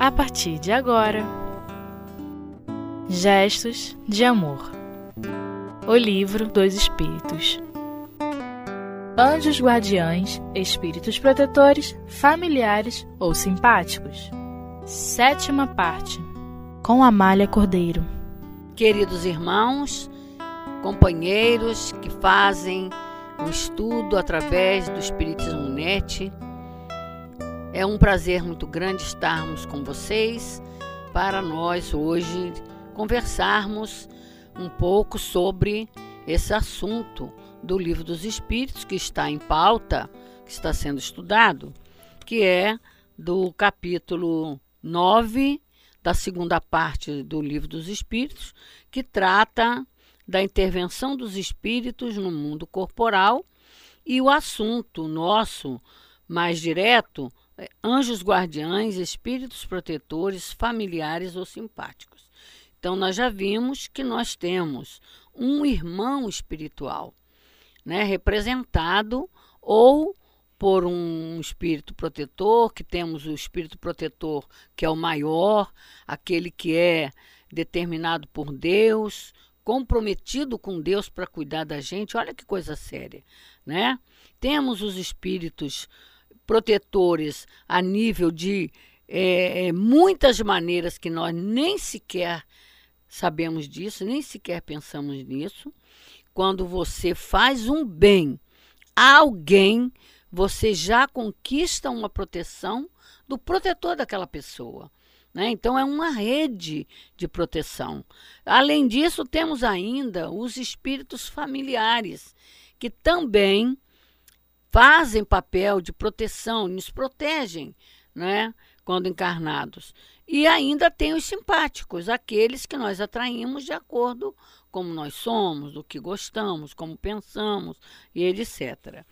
a partir de agora. Gestos de Amor O Livro dos Espíritos Anjos guardiães, espíritos protetores, familiares ou simpáticos. Sétima parte Com Amália Cordeiro. Queridos irmãos, companheiros que fazem o estudo através do Espiritismo Net, é um prazer muito grande estarmos com vocês para nós hoje conversarmos um pouco sobre esse assunto do Livro dos Espíritos que está em pauta, que está sendo estudado, que é do capítulo 9 da segunda parte do Livro dos Espíritos, que trata da intervenção dos espíritos no mundo corporal e o assunto nosso mais direto anjos guardiães, espíritos protetores, familiares ou simpáticos. Então, nós já vimos que nós temos um irmão espiritual, né, representado ou por um espírito protetor, que temos o espírito protetor que é o maior, aquele que é determinado por Deus, comprometido com Deus para cuidar da gente. Olha que coisa séria, né? Temos os espíritos protetores a nível de é, muitas maneiras que nós nem sequer sabemos disso, nem sequer pensamos nisso. Quando você faz um bem a alguém, você já conquista uma proteção do protetor daquela pessoa. Né? Então, é uma rede de proteção. Além disso, temos ainda os espíritos familiares, que também fazem papel de proteção, nos protegem, né, quando encarnados. E ainda tem os simpáticos, aqueles que nós atraímos de acordo como nós somos, do que gostamos, como pensamos e etc.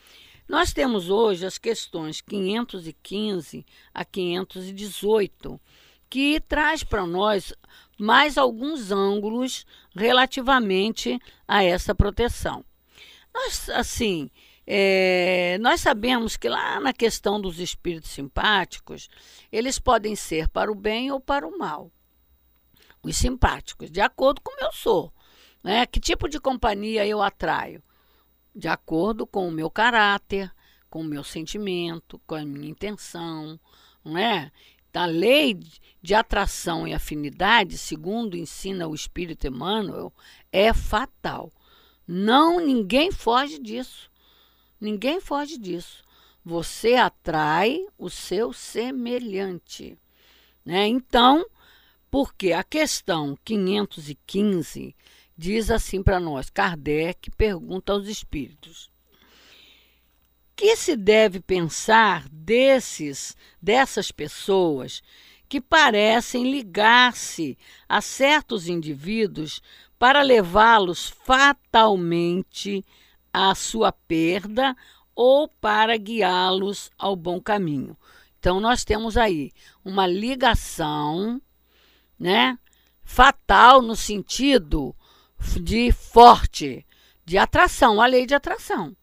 Nós temos hoje as questões 515 a 518, que traz para nós mais alguns ângulos relativamente a essa proteção. Nós, assim, é, nós sabemos que lá na questão dos espíritos simpáticos, eles podem ser para o bem ou para o mal. Os simpáticos, de acordo com como eu sou. Né? Que tipo de companhia eu atraio? De acordo com o meu caráter, com o meu sentimento, com a minha intenção. Não é? A lei de atração e afinidade, segundo ensina o Espírito Emmanuel, é fatal. Não, ninguém foge disso. Ninguém foge disso. Você atrai o seu semelhante. Né? Então, porque a questão 515 diz assim para nós: Kardec pergunta aos espíritos. Que se deve pensar desses dessas pessoas que parecem ligar-se a certos indivíduos para levá-los fatalmente à sua perda ou para guiá-los ao bom caminho. Então nós temos aí uma ligação, né, fatal no sentido de forte, de atração, a lei de atração,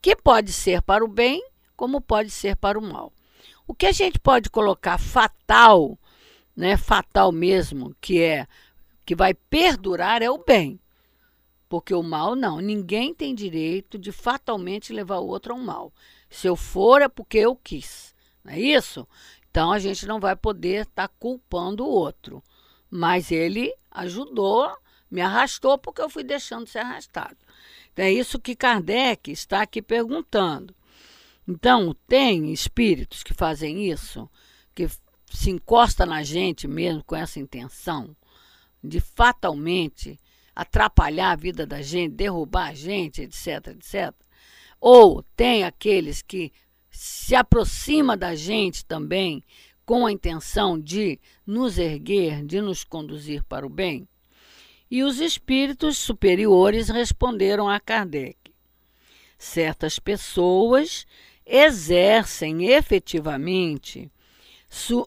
que pode ser para o bem como pode ser para o mal. O que a gente pode colocar fatal, né, fatal mesmo, que é que vai perdurar é o bem. Porque o mal não, ninguém tem direito de fatalmente levar o outro ao mal. Se eu for é porque eu quis, não é isso? Então a gente não vai poder estar tá culpando o outro. Mas ele ajudou, me arrastou porque eu fui deixando ser arrastado. Então, é isso que Kardec está aqui perguntando. Então, tem espíritos que fazem isso, que se encosta na gente mesmo com essa intenção de fatalmente atrapalhar a vida da gente, derrubar a gente, etc, etc. Ou tem aqueles que se aproxima da gente também com a intenção de nos erguer, de nos conduzir para o bem? E os espíritos superiores responderam a Kardec. Certas pessoas exercem efetivamente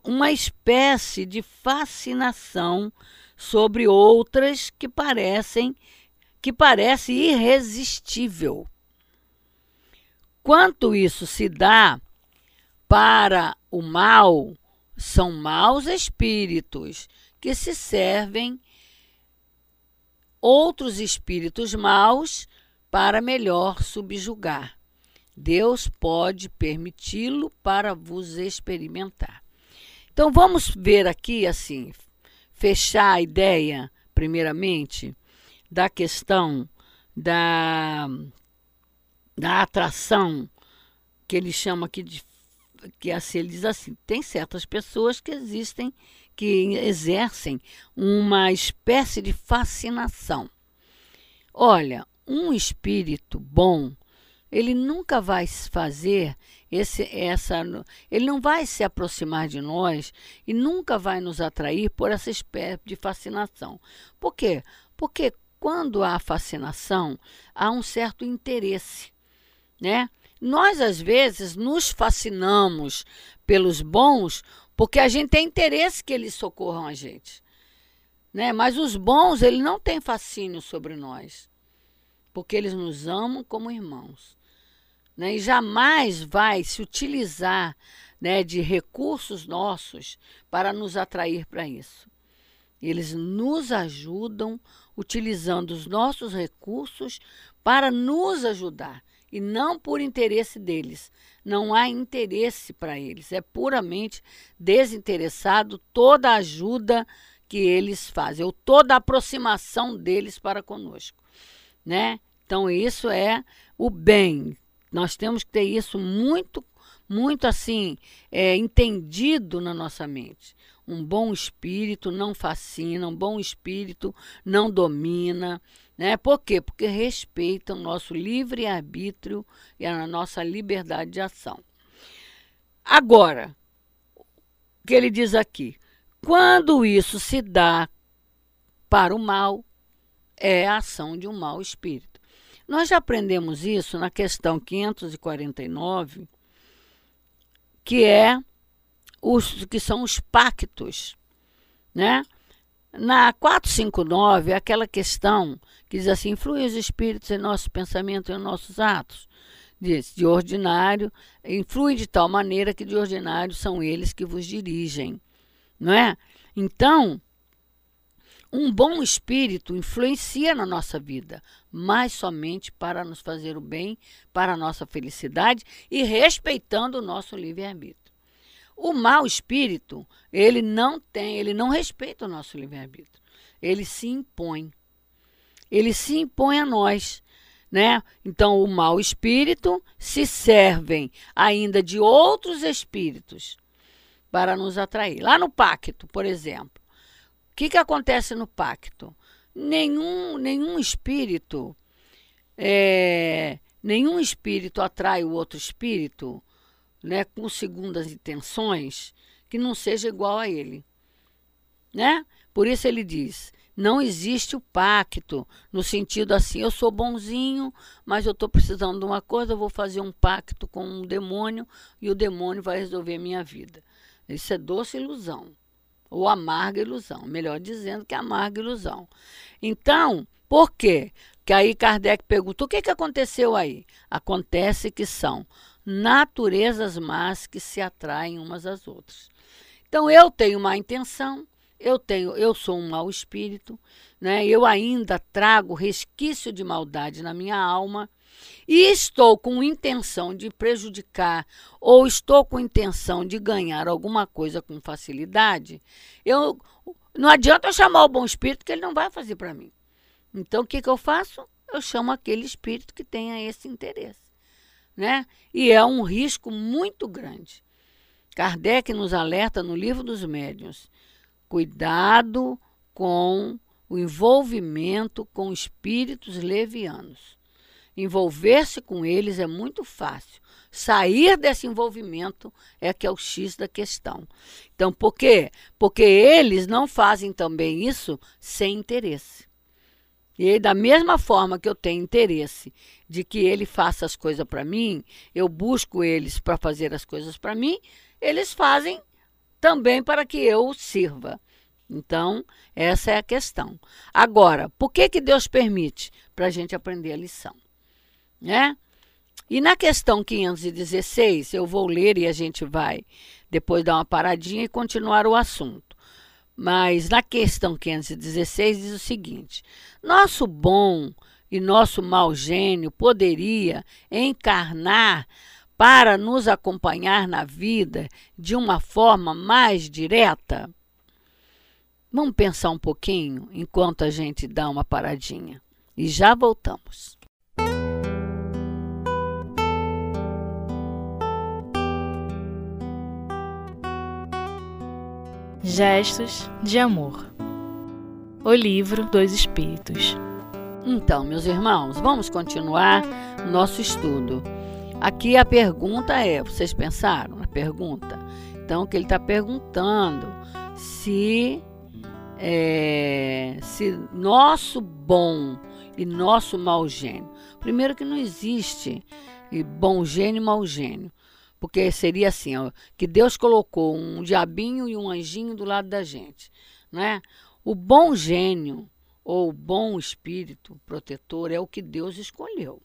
uma espécie de fascinação sobre outras que parecem que parece irresistível. Quanto isso se dá para o mal, são maus espíritos que se servem outros espíritos maus para melhor subjugar. Deus pode permiti-lo para vos experimentar. Então vamos ver aqui assim, fechar a ideia, primeiramente, da questão da, da atração, que ele chama aqui de. que assim, ele diz assim: tem certas pessoas que existem, que exercem uma espécie de fascinação. Olha, um espírito bom, ele nunca vai fazer esse, essa, ele não vai se aproximar de nós e nunca vai nos atrair por essa espécie de fascinação. Por quê? Porque quando há fascinação, há um certo interesse, né? Nós às vezes nos fascinamos pelos bons porque a gente tem interesse que eles socorram a gente, né? Mas os bons, ele não têm fascínio sobre nós, porque eles nos amam como irmãos né, e jamais vai se utilizar né, de recursos nossos para nos atrair para isso. Eles nos ajudam utilizando os nossos recursos para nos ajudar e não por interesse deles. Não há interesse para eles, é puramente desinteressado toda a ajuda que eles fazem, ou toda a aproximação deles para conosco, né? Então isso é o bem, nós temos que ter isso muito, muito assim, é, entendido na nossa mente. Um bom espírito não fascina, um bom espírito não domina. Né? Por quê? Porque respeita o nosso livre-arbítrio e a nossa liberdade de ação. Agora, o que ele diz aqui? Quando isso se dá para o mal, é a ação de um mau espírito. Nós já aprendemos isso na questão 549, que é os que são os pactos, né? Na 459, é aquela questão que diz assim: influem os espíritos em nosso pensamento e em nossos atos. Diz, de ordinário, influi de tal maneira que de ordinário são eles que vos dirigem, não é? Então, um bom espírito influencia na nossa vida, mas somente para nos fazer o bem, para a nossa felicidade e respeitando o nosso livre-arbítrio. O mau espírito, ele não tem, ele não respeita o nosso livre-arbítrio. Ele se impõe. Ele se impõe a nós, né? Então, o mau espírito se servem ainda de outros espíritos para nos atrair. Lá no pacto, por exemplo, que, que acontece no pacto? Nenhum, nenhum espírito, é, nenhum espírito atrai o outro espírito, né, com segundas intenções, que não seja igual a ele, né? Por isso ele diz: não existe o pacto, no sentido assim, eu sou bonzinho, mas eu estou precisando de uma coisa, eu vou fazer um pacto com um demônio e o demônio vai resolver minha vida. Isso é doce ilusão ou amarga ilusão, melhor dizendo que amarga ilusão. Então, por quê? Que aí Kardec perguntou: o que, que aconteceu aí? Acontece que são naturezas más que se atraem umas às outras. Então, eu tenho má intenção, eu tenho, eu sou um mau espírito, né? Eu ainda trago resquício de maldade na minha alma e estou com intenção de prejudicar ou estou com intenção de ganhar alguma coisa com facilidade, eu não adianta eu chamar o bom espírito que ele não vai fazer para mim. Então o que, que eu faço? Eu chamo aquele espírito que tenha esse interesse, né? E é um risco muito grande. Kardec nos alerta no livro dos médiuns: cuidado com o envolvimento com espíritos levianos. Envolver-se com eles é muito fácil. Sair desse envolvimento é que é o X da questão. Então, por quê? Porque eles não fazem também isso sem interesse. E da mesma forma que eu tenho interesse de que ele faça as coisas para mim, eu busco eles para fazer as coisas para mim, eles fazem também para que eu sirva. Então, essa é a questão. Agora, por que, que Deus permite? Para a gente aprender a lição né? E na questão 516, eu vou ler e a gente vai depois dar uma paradinha e continuar o assunto. Mas na questão 516 diz o seguinte: nosso bom e nosso mau gênio poderia encarnar para nos acompanhar na vida de uma forma mais direta? Vamos pensar um pouquinho enquanto a gente dá uma paradinha e já voltamos. Gestos de Amor O Livro dos Espíritos Então, meus irmãos, vamos continuar nosso estudo. Aqui a pergunta é: vocês pensaram na pergunta? Então, o que ele está perguntando se, é, se nosso bom e nosso mau gênio. Primeiro, que não existe bom gênio e mau gênio. Porque seria assim, ó, que Deus colocou um diabinho e um anjinho do lado da gente, né? O bom gênio ou o bom espírito protetor é o que Deus escolheu.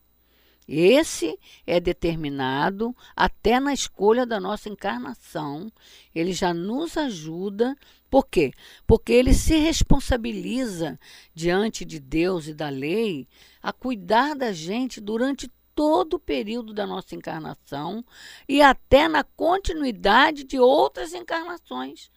Esse é determinado até na escolha da nossa encarnação. Ele já nos ajuda. Por quê? Porque ele se responsabiliza diante de Deus e da lei a cuidar da gente durante todo o período da nossa encarnação e até na continuidade de outras encarnações.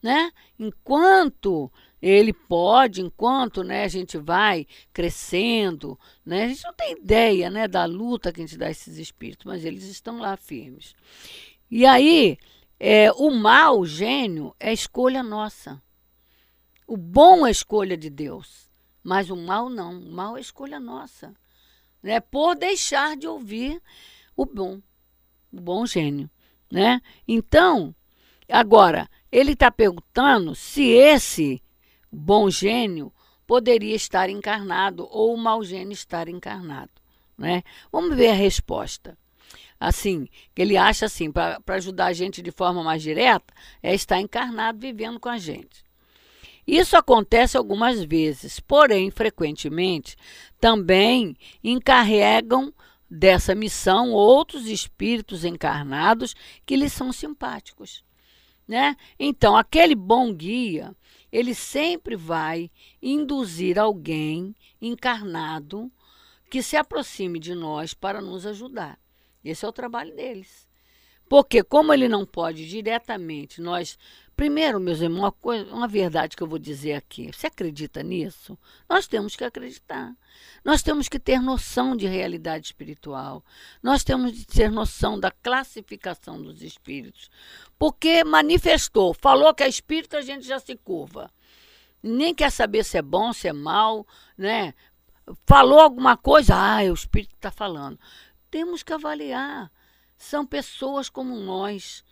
Né? Enquanto ele pode, enquanto né, a gente vai crescendo, né, a gente não tem ideia né, da luta que a gente dá a esses espíritos, mas eles estão lá firmes. E aí, é, o mal, o gênio, é escolha nossa. O bom é escolha de Deus, mas o mal não. O mal é escolha nossa né, por deixar de ouvir o bom, o bom gênio, né? Então, agora ele está perguntando se esse bom gênio poderia estar encarnado ou o mau gênio estar encarnado, né? Vamos ver a resposta. Assim, que ele acha assim, para ajudar a gente de forma mais direta, é estar encarnado vivendo com a gente. Isso acontece algumas vezes, porém, frequentemente, também encarregam dessa missão outros espíritos encarnados que lhes são simpáticos. Né? Então, aquele bom guia, ele sempre vai induzir alguém encarnado que se aproxime de nós para nos ajudar. Esse é o trabalho deles. Porque, como ele não pode diretamente nós Primeiro, meus irmãos, uma, coisa, uma verdade que eu vou dizer aqui. Você acredita nisso? Nós temos que acreditar. Nós temos que ter noção de realidade espiritual. Nós temos que ter noção da classificação dos espíritos. Porque manifestou, falou que é espírito, a gente já se curva. Nem quer saber se é bom, se é mal, né? Falou alguma coisa, ah, o espírito está falando. Temos que avaliar. São pessoas como nós.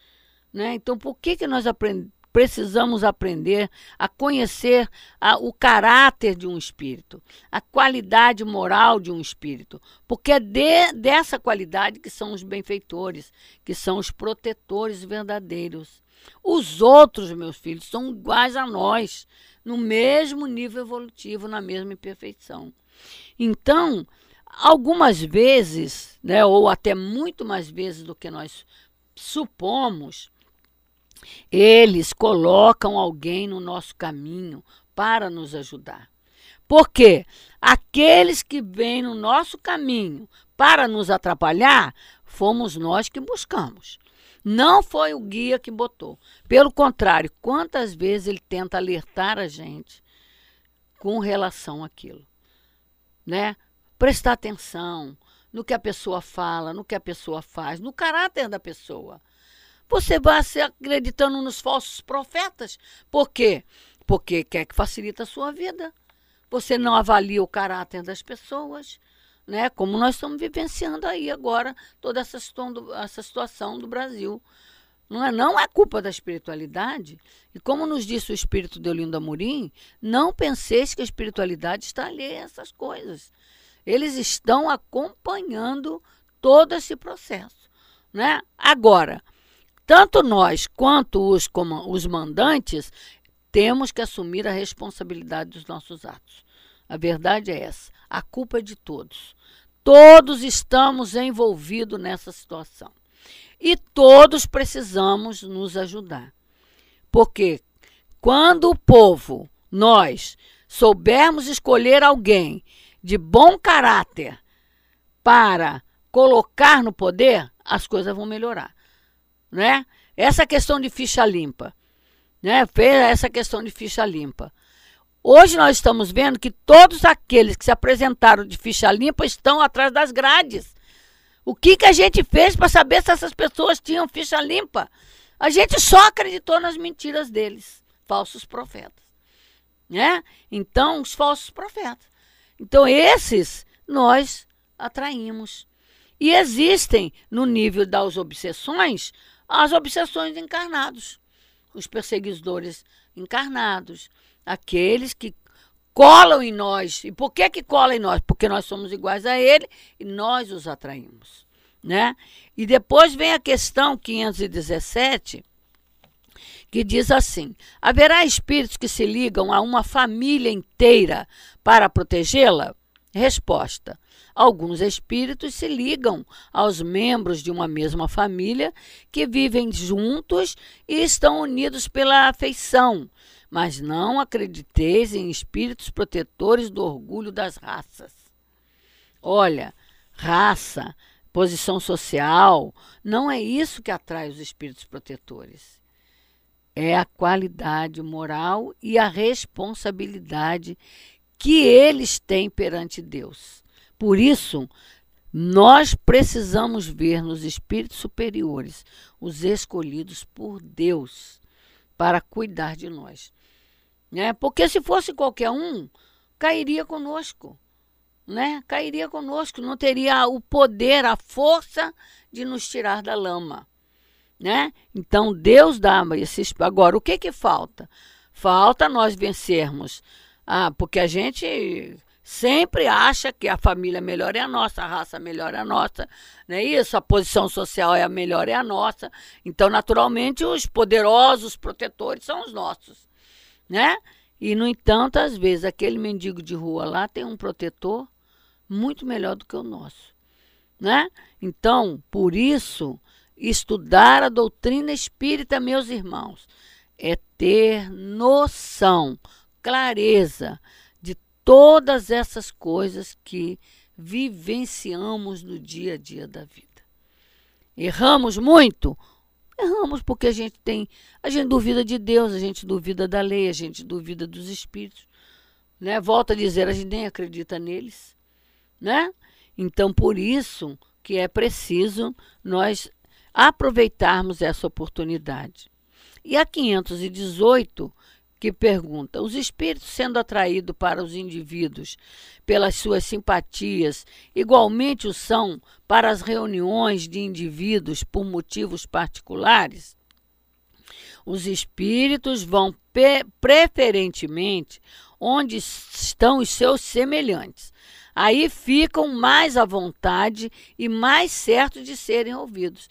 Né? Então, por que, que nós aprend precisamos aprender a conhecer a, o caráter de um espírito, a qualidade moral de um espírito? Porque é de, dessa qualidade que são os benfeitores, que são os protetores verdadeiros. Os outros, meus filhos, são iguais a nós, no mesmo nível evolutivo, na mesma imperfeição. Então, algumas vezes, né, ou até muito mais vezes do que nós supomos, eles colocam alguém no nosso caminho para nos ajudar. Porque aqueles que vêm no nosso caminho para nos atrapalhar, fomos nós que buscamos. Não foi o guia que botou. Pelo contrário, quantas vezes ele tenta alertar a gente com relação àquilo, né? Prestar atenção no que a pessoa fala, no que a pessoa faz, no caráter da pessoa você vai se acreditando nos falsos profetas. Por quê? Porque quer que facilita a sua vida. Você não avalia o caráter das pessoas, né? Como nós estamos vivenciando aí agora toda essa situação do, essa situação do Brasil. Não é, não é culpa da espiritualidade. E como nos disse o espírito de Olinda Amorim, não penseis que a espiritualidade está alheia a essas coisas. Eles estão acompanhando todo esse processo. Né? Agora, tanto nós quanto os, os mandantes temos que assumir a responsabilidade dos nossos atos. A verdade é essa. A culpa é de todos. todos estamos envolvidos nessa situação. E todos precisamos nos ajudar. Porque quando o povo, nós, soubermos escolher alguém de bom caráter para colocar no poder, as coisas vão melhorar, né? Essa questão de ficha limpa, né? Essa questão de ficha limpa. Hoje nós estamos vendo que todos aqueles que se apresentaram de ficha limpa estão atrás das grades. O que, que a gente fez para saber se essas pessoas tinham ficha limpa? A gente só acreditou nas mentiras deles, falsos profetas. Né? Então, os falsos profetas. Então, esses nós atraímos. E existem, no nível das obsessões, as obsessões encarnados, os perseguidores encarnados, aqueles que colam em nós. E por que que colam em nós? Porque nós somos iguais a ele e nós os atraímos, né? E depois vem a questão 517, que diz assim: haverá espíritos que se ligam a uma família inteira para protegê-la? Resposta: Alguns espíritos se ligam aos membros de uma mesma família que vivem juntos e estão unidos pela afeição, mas não acrediteis em espíritos protetores do orgulho das raças. Olha, raça, posição social, não é isso que atrai os espíritos protetores. É a qualidade moral e a responsabilidade que eles têm perante Deus. Por isso, nós precisamos ver nos espíritos superiores os escolhidos por Deus para cuidar de nós. Né? Porque se fosse qualquer um, cairia conosco. Né? Cairia conosco, não teria o poder, a força de nos tirar da lama. Né? Então Deus dá esses. Agora, o que, que falta? Falta nós vencermos. Ah, porque a gente sempre acha que a família melhor é a nossa, a raça melhor é a nossa, não é isso? A posição social é a melhor é a nossa. Então, naturalmente, os poderosos protetores são os nossos, né? E, no entanto, às vezes, aquele mendigo de rua lá tem um protetor muito melhor do que o nosso, né? Então, por isso, estudar a doutrina espírita, meus irmãos, é ter noção, clareza todas essas coisas que vivenciamos no dia a dia da vida. Erramos muito? Erramos porque a gente tem, a gente duvida de Deus, a gente duvida da lei, a gente duvida dos espíritos, né? Volta a dizer, a gente nem acredita neles, né? Então por isso que é preciso nós aproveitarmos essa oportunidade. E a 518 que pergunta: os espíritos sendo atraídos para os indivíduos pelas suas simpatias, igualmente o são para as reuniões de indivíduos por motivos particulares? Os espíritos vão preferentemente onde estão os seus semelhantes. Aí ficam mais à vontade e mais certos de serem ouvidos,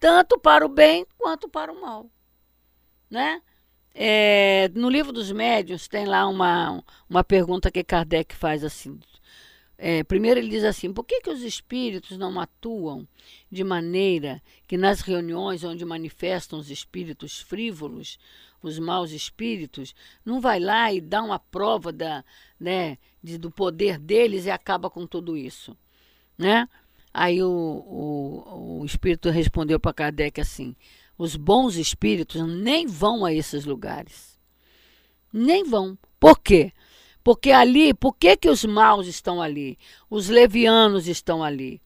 tanto para o bem quanto para o mal. Né? É, no livro dos médios tem lá uma, uma pergunta que Kardec faz assim. É, primeiro ele diz assim: por que, que os espíritos não atuam de maneira que nas reuniões onde manifestam os espíritos frívolos, os maus espíritos, não vai lá e dá uma prova da, né, de, do poder deles e acaba com tudo isso? Né? Aí o, o, o espírito respondeu para Kardec assim: os bons espíritos nem vão a esses lugares. Nem vão. Por quê? Porque ali, por que, que os maus estão ali? Os levianos estão ali.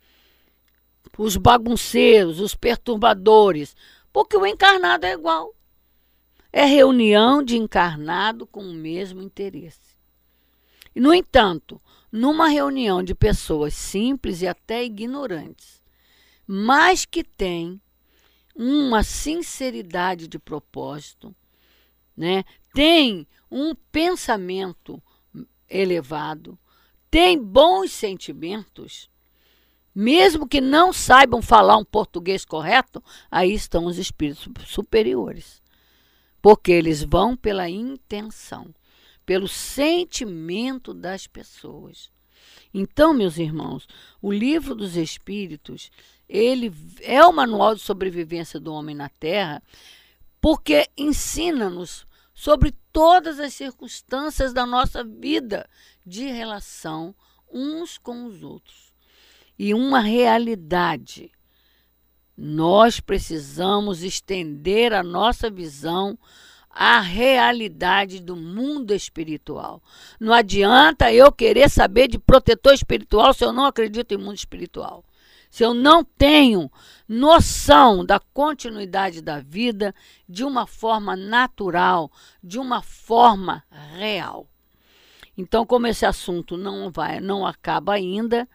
Os bagunceiros, os perturbadores. Porque o encarnado é igual. É reunião de encarnado com o mesmo interesse. No entanto, numa reunião de pessoas simples e até ignorantes, mas que têm uma sinceridade de propósito, né? tem um pensamento elevado, tem bons sentimentos, mesmo que não saibam falar um português correto, aí estão os espíritos superiores. Porque eles vão pela intenção, pelo sentimento das pessoas. Então, meus irmãos, o livro dos Espíritos, ele é o manual de sobrevivência do homem na Terra, porque ensina-nos sobre todas as circunstâncias da nossa vida de relação uns com os outros. E uma realidade. Nós precisamos estender a nossa visão à realidade do mundo espiritual. Não adianta eu querer saber de protetor espiritual se eu não acredito em mundo espiritual. Se eu não tenho noção da continuidade da vida de uma forma natural, de uma forma real. Então, como esse assunto não vai, não acaba ainda,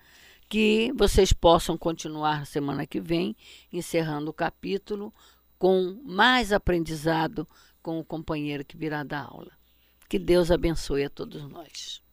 que vocês possam continuar semana que vem, encerrando o capítulo com mais aprendizado com o companheiro que virá da aula. Que Deus abençoe a todos nós.